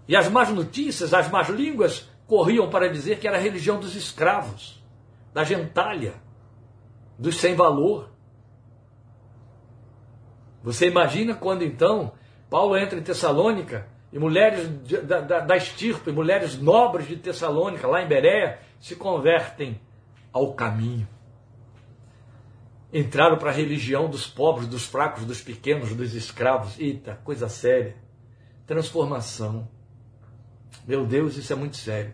E as más notícias, as más línguas corriam para dizer que era a religião dos escravos, da gentalha, dos sem valor. Você imagina quando então Paulo entra em Tessalônica e mulheres da, da, da estirpe, mulheres nobres de Tessalônica, lá em Berea, se convertem ao caminho. Entraram para a religião dos pobres, dos fracos, dos pequenos, dos escravos. Eita, coisa séria. Transformação. Meu Deus, isso é muito sério.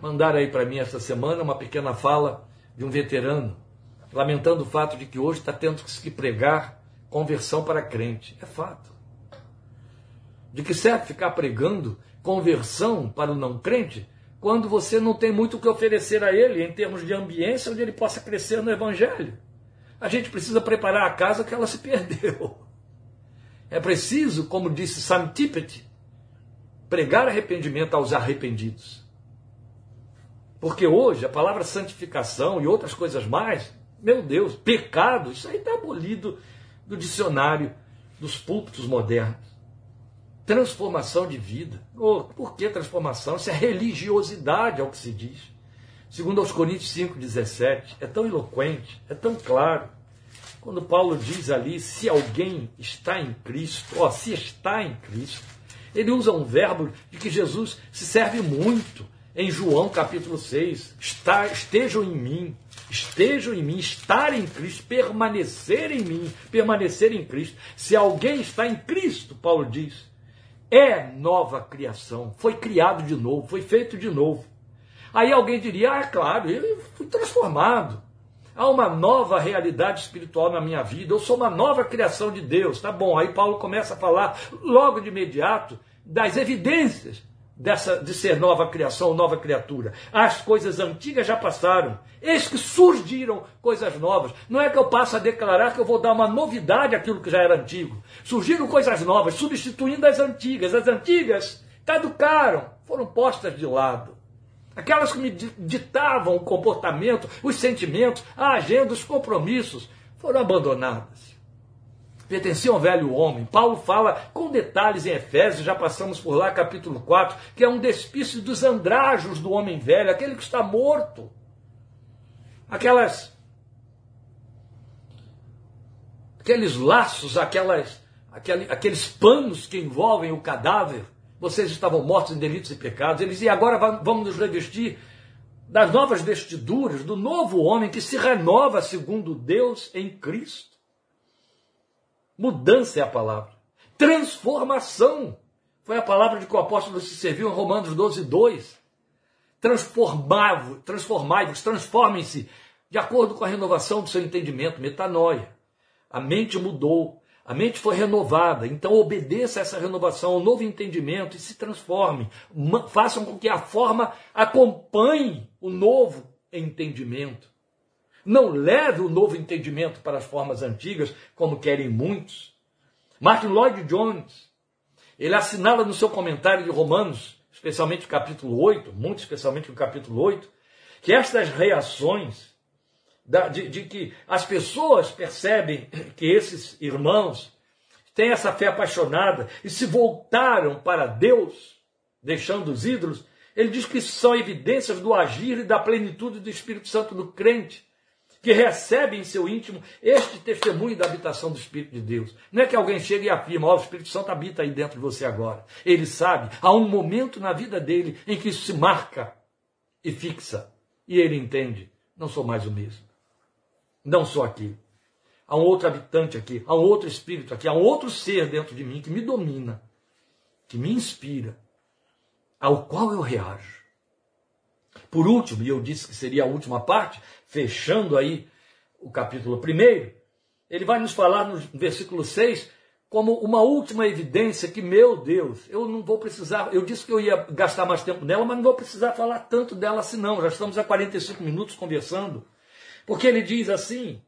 Mandaram aí para mim esta semana uma pequena fala de um veterano, lamentando o fato de que hoje está tendo que pregar conversão para crente. É fato. De que serve ficar pregando conversão para o não crente quando você não tem muito o que oferecer a ele em termos de ambiência onde ele possa crescer no evangelho? A gente precisa preparar a casa que ela se perdeu. É preciso, como disse Sam Tippett, pregar arrependimento aos arrependidos. Porque hoje a palavra santificação e outras coisas mais, meu Deus, pecado, isso aí está abolido do dicionário dos púlpitos modernos. Transformação de vida. Oh, por que transformação? Isso é religiosidade, é o que se diz. Segundo aos Coríntios 5,17, é tão eloquente, é tão claro. Quando Paulo diz ali, se alguém está em Cristo, ó, se está em Cristo, ele usa um verbo de que Jesus se serve muito em João capítulo 6. Está, estejam em mim, estejam em mim, estar em Cristo, permanecer em mim, permanecer em Cristo. Se alguém está em Cristo, Paulo diz, é nova criação, foi criado de novo, foi feito de novo. Aí alguém diria: ah, claro, eu fui transformado. Há uma nova realidade espiritual na minha vida, eu sou uma nova criação de Deus. Tá bom, aí Paulo começa a falar logo de imediato das evidências dessa, de ser nova criação, nova criatura. As coisas antigas já passaram. Eis que surgiram coisas novas. Não é que eu passo a declarar que eu vou dar uma novidade àquilo que já era antigo. Surgiram coisas novas, substituindo as antigas. As antigas caducaram, foram postas de lado. Aquelas que me ditavam o comportamento, os sentimentos, a agenda, os compromissos, foram abandonadas pertenciam ao velho homem. Paulo fala com detalhes em Efésios, já passamos por lá, capítulo 4, que é um despício dos andrajos do homem velho, aquele que está morto. Aquelas. Aqueles laços, aquelas, aqueles panos que envolvem o cadáver. Vocês estavam mortos em delitos e pecados. Eles, e agora vamos nos revestir das novas vestiduras, do novo homem que se renova segundo Deus em Cristo. Mudança é a palavra. Transformação foi a palavra de que o apóstolo se serviu em Romanos 12, 2. Transformai-vos, transformai transformem-se de acordo com a renovação do seu entendimento, metanoia. A mente mudou, a mente foi renovada, então obedeça a essa renovação, ao novo entendimento e se transforme. Façam com que a forma acompanhe o novo entendimento. Não leve o novo entendimento para as formas antigas, como querem muitos. Martin Lloyd Jones, ele assinala no seu comentário de Romanos, especialmente o capítulo 8, muito especialmente o capítulo 8, que estas reações de, de que as pessoas percebem que esses irmãos têm essa fé apaixonada e se voltaram para Deus, deixando os ídolos, ele diz que são evidências do agir e da plenitude do Espírito Santo no crente que recebe em seu íntimo este testemunho da habitação do Espírito de Deus. Não é que alguém chegue e afirma, ó, oh, o Espírito Santo habita aí dentro de você agora. Ele sabe, há um momento na vida dele em que isso se marca e fixa. E ele entende, não sou mais o mesmo. Não sou aqui. Há um outro habitante aqui, há um outro espírito aqui, há um outro ser dentro de mim que me domina, que me inspira, ao qual eu reajo. Por último, e eu disse que seria a última parte, fechando aí o capítulo 1, ele vai nos falar no versículo 6 como uma última evidência que, meu Deus, eu não vou precisar, eu disse que eu ia gastar mais tempo nela, mas não vou precisar falar tanto dela assim não, já estamos há 45 minutos conversando. Porque ele diz assim,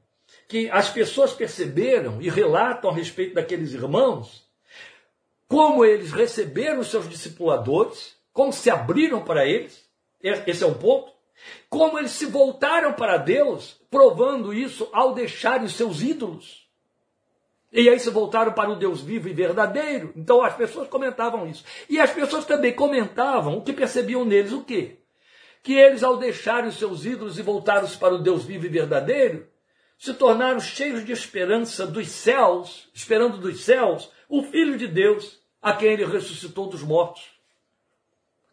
que as pessoas perceberam e relatam a respeito daqueles irmãos, como eles receberam os seus discipuladores, como se abriram para eles, esse é um ponto. Como eles se voltaram para Deus, provando isso ao deixarem seus ídolos. E aí se voltaram para o Deus vivo e verdadeiro. Então as pessoas comentavam isso. E as pessoas também comentavam o que percebiam neles o quê? Que eles, ao deixarem os seus ídolos e voltaram-se para o Deus vivo e verdadeiro, se tornaram cheios de esperança dos céus, esperando dos céus, o Filho de Deus, a quem ele ressuscitou dos mortos.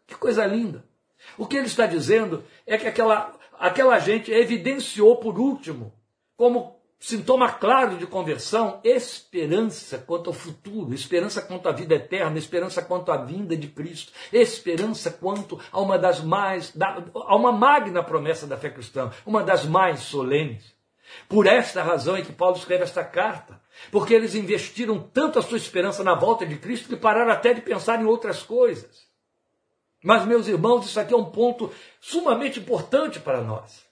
Que coisa linda! O que ele está dizendo é que aquela, aquela gente evidenciou por último, como sintoma claro de conversão, esperança quanto ao futuro, esperança quanto à vida eterna, esperança quanto à vinda de Cristo, esperança quanto a uma das mais, a uma magna promessa da fé cristã, uma das mais solenes. Por esta razão é que Paulo escreve esta carta, porque eles investiram tanto a sua esperança na volta de Cristo que pararam até de pensar em outras coisas. Mas, meus irmãos, isso aqui é um ponto sumamente importante para nós.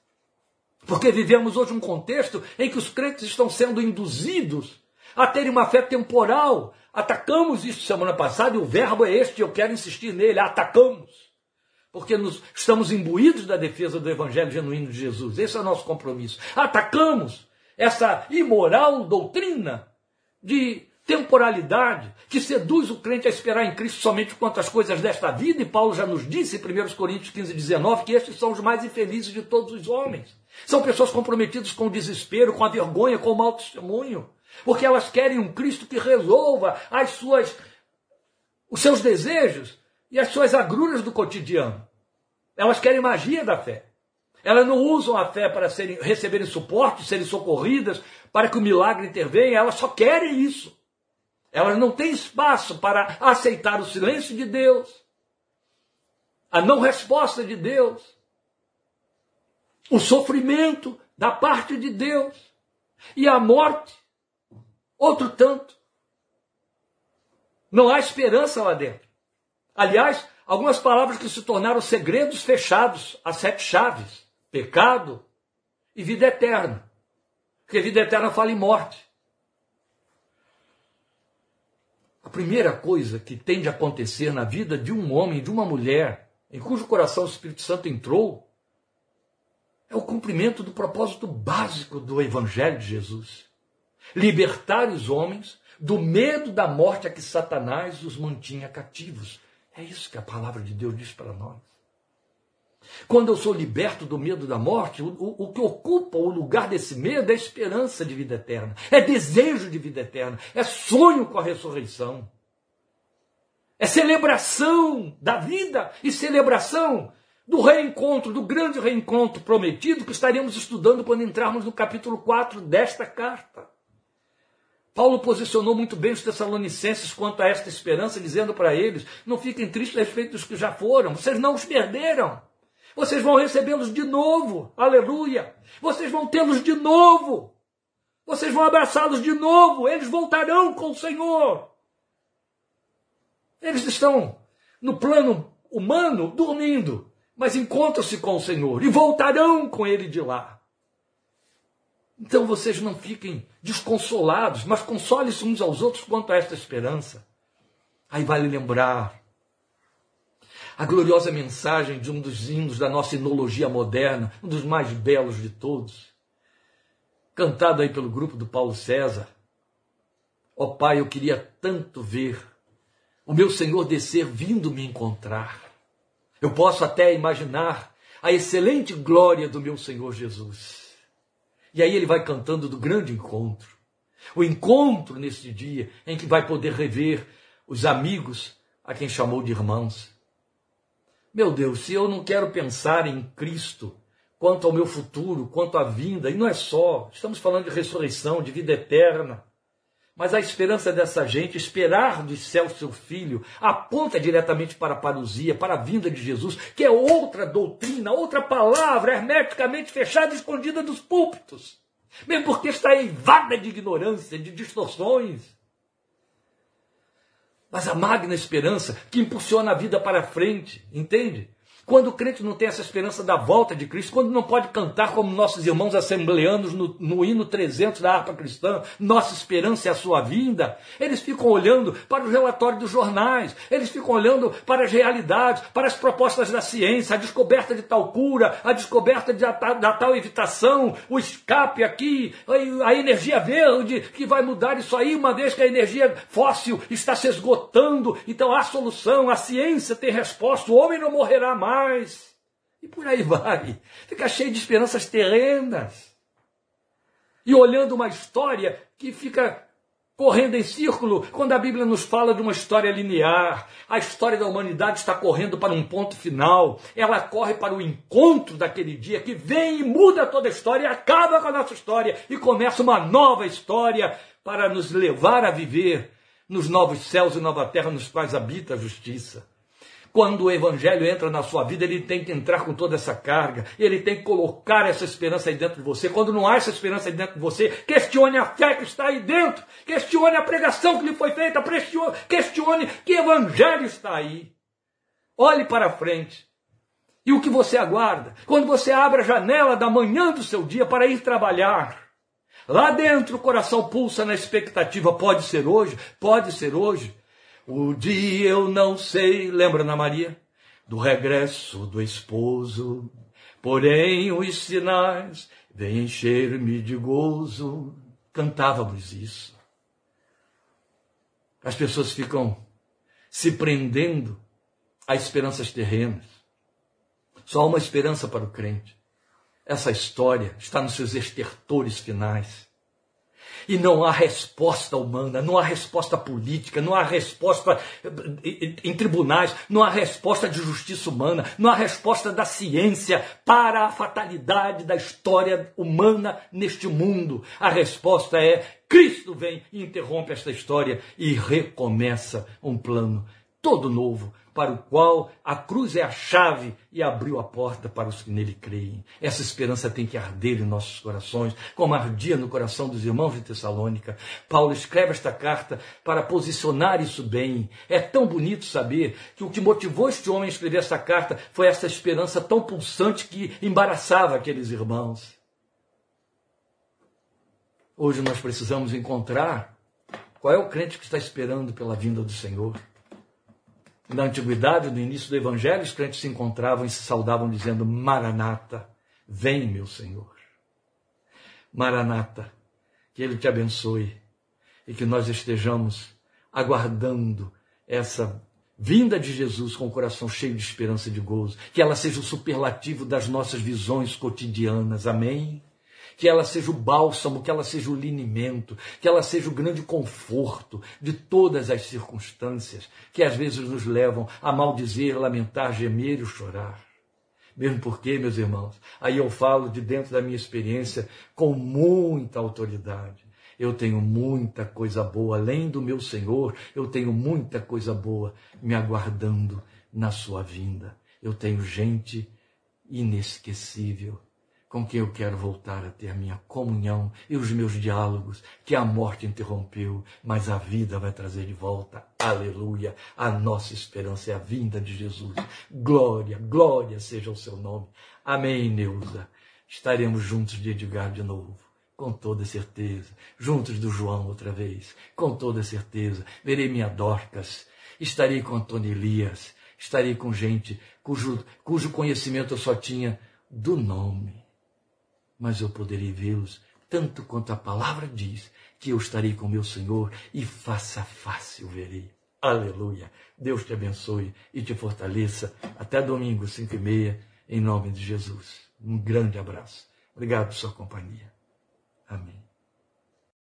Porque vivemos hoje um contexto em que os crentes estão sendo induzidos a terem uma fé temporal. Atacamos isso semana passada e o verbo é este, eu quero insistir nele, atacamos. Porque nos, estamos imbuídos da defesa do evangelho genuíno de Jesus. Esse é o nosso compromisso. Atacamos essa imoral doutrina de temporalidade que seduz o crente a esperar em Cristo somente quanto às coisas desta vida, e Paulo já nos disse em 1 Coríntios 15, 19, que estes são os mais infelizes de todos os homens. São pessoas comprometidas com o desespero, com a vergonha, com o mau testemunho, porque elas querem um Cristo que resolva as suas, os seus desejos e as suas agruras do cotidiano. Elas querem magia da fé. Elas não usam a fé para serem, receberem suporte, serem socorridas, para que o milagre intervenha, elas só querem isso. Elas não têm espaço para aceitar o silêncio de Deus, a não resposta de Deus, o sofrimento da parte de Deus e a morte, outro tanto. Não há esperança lá dentro. Aliás, algumas palavras que se tornaram segredos fechados, as sete chaves: pecado e vida eterna. Porque vida eterna fala em morte. A primeira coisa que tem de acontecer na vida de um homem, de uma mulher, em cujo coração o Espírito Santo entrou, é o cumprimento do propósito básico do Evangelho de Jesus: libertar os homens do medo da morte a que Satanás os mantinha cativos. É isso que a palavra de Deus diz para nós. Quando eu sou liberto do medo da morte, o, o, o, que ocupa o lugar desse medo é esperança de vida eterna, é desejo de vida eterna, é sonho com a ressurreição, é celebração da vida e celebração do reencontro, do grande reencontro prometido que estaremos estudando quando entrarmos no capítulo 4 desta carta. Paulo posicionou muito bem os Tessalonicenses quanto a esta esperança, dizendo para eles: não fiquem tristes a respeito dos que já foram, vocês não os perderam. Vocês vão recebê-los de novo. Aleluia. Vocês vão tê-los de novo. Vocês vão abraçá-los de novo. Eles voltarão com o Senhor. Eles estão no plano humano dormindo, mas encontram-se com o Senhor e voltarão com ele de lá. Então vocês não fiquem desconsolados, mas consolem-se uns aos outros quanto a esta esperança. Aí vale lembrar a gloriosa mensagem de um dos hinos da nossa inologia moderna, um dos mais belos de todos, cantado aí pelo grupo do Paulo César. Ó oh, Pai, eu queria tanto ver o meu Senhor descer vindo me encontrar. Eu posso até imaginar a excelente glória do meu Senhor Jesus. E aí ele vai cantando do grande encontro. O encontro nesse dia em que vai poder rever os amigos a quem chamou de irmãos. Meu Deus, se eu não quero pensar em Cristo quanto ao meu futuro, quanto à vinda, e não é só, estamos falando de ressurreição, de vida eterna, mas a esperança dessa gente, esperar do céu seu filho, aponta diretamente para a parousia, para a vinda de Jesus, que é outra doutrina, outra palavra hermeticamente fechada e escondida dos púlpitos. Mesmo porque está evada de ignorância, de distorções mas a magna esperança que impulsiona a vida para frente, entende? Quando o crente não tem essa esperança da volta de Cristo, quando não pode cantar como nossos irmãos assembleanos no, no hino 300 da harpa cristã, nossa esperança é a sua vinda, eles ficam olhando para o relatório dos jornais, eles ficam olhando para as realidades, para as propostas da ciência, a descoberta de tal cura, a descoberta de, da, tal evitação, o escape aqui, a, a energia verde que vai mudar isso aí, uma vez que a energia fóssil está se esgotando, então há solução, a ciência tem resposta, o homem não morrerá mais mais. E por aí vai. Fica cheio de esperanças terrenas. E olhando uma história que fica correndo em círculo, quando a Bíblia nos fala de uma história linear. A história da humanidade está correndo para um ponto final. Ela corre para o encontro daquele dia que vem e muda toda a história acaba com a nossa história e começa uma nova história para nos levar a viver nos novos céus e nova terra nos quais habita a justiça. Quando o evangelho entra na sua vida, ele tem que entrar com toda essa carga, ele tem que colocar essa esperança aí dentro de você. Quando não há essa esperança aí dentro de você, questione a fé que está aí dentro, questione a pregação que lhe foi feita, questione que evangelho está aí. Olhe para frente. E o que você aguarda? Quando você abre a janela da manhã do seu dia para ir trabalhar, lá dentro o coração pulsa na expectativa: pode ser hoje, pode ser hoje. O dia eu não sei, lembra Ana Maria? Do regresso do esposo. Porém, os sinais vêm encher-me de gozo. Cantávamos isso. As pessoas ficam se prendendo a esperanças terrenas. Só há uma esperança para o crente. Essa história está nos seus estertores finais. E não há resposta humana, não há resposta política, não há resposta em tribunais, não há resposta de justiça humana, não há resposta da ciência para a fatalidade da história humana neste mundo. A resposta é: Cristo vem e interrompe esta história e recomeça um plano todo novo, para o qual a cruz é a chave e abriu a porta para os que nele creem. Essa esperança tem que arder em nossos corações, como ardia no coração dos irmãos de Tessalônica. Paulo escreve esta carta para posicionar isso bem. É tão bonito saber que o que motivou este homem a escrever essa carta foi essa esperança tão pulsante que embaraçava aqueles irmãos. Hoje nós precisamos encontrar qual é o crente que está esperando pela vinda do Senhor. Na antiguidade, no início do Evangelho, os crentes se encontravam e se saudavam dizendo: Maranata, vem, meu Senhor. Maranata, que Ele te abençoe e que nós estejamos aguardando essa vinda de Jesus com o coração cheio de esperança e de gozo, que ela seja o superlativo das nossas visões cotidianas. Amém? Que ela seja o bálsamo, que ela seja o linimento, que ela seja o grande conforto de todas as circunstâncias que às vezes nos levam a maldizer, lamentar, gemer e chorar. Mesmo porque, meus irmãos, aí eu falo de dentro da minha experiência com muita autoridade. Eu tenho muita coisa boa, além do meu Senhor, eu tenho muita coisa boa me aguardando na sua vinda. Eu tenho gente inesquecível com quem eu quero voltar a ter minha comunhão e os meus diálogos que a morte interrompeu, mas a vida vai trazer de volta. Aleluia! A nossa esperança é a vinda de Jesus. Glória, glória seja o seu nome. Amém, Neuza. Estaremos juntos de Edgar de novo. Com toda certeza. Juntos do João outra vez. Com toda certeza. Verei minha Dorcas. Estarei com Antônio Elias. Estarei com gente cujo, cujo conhecimento eu só tinha do nome mas eu poderei vê-los tanto quanto a palavra diz que eu estarei com meu Senhor e face a face o verei. Aleluia. Deus te abençoe e te fortaleça. Até domingo, cinco e meia, em nome de Jesus. Um grande abraço. Obrigado por sua companhia. Amém.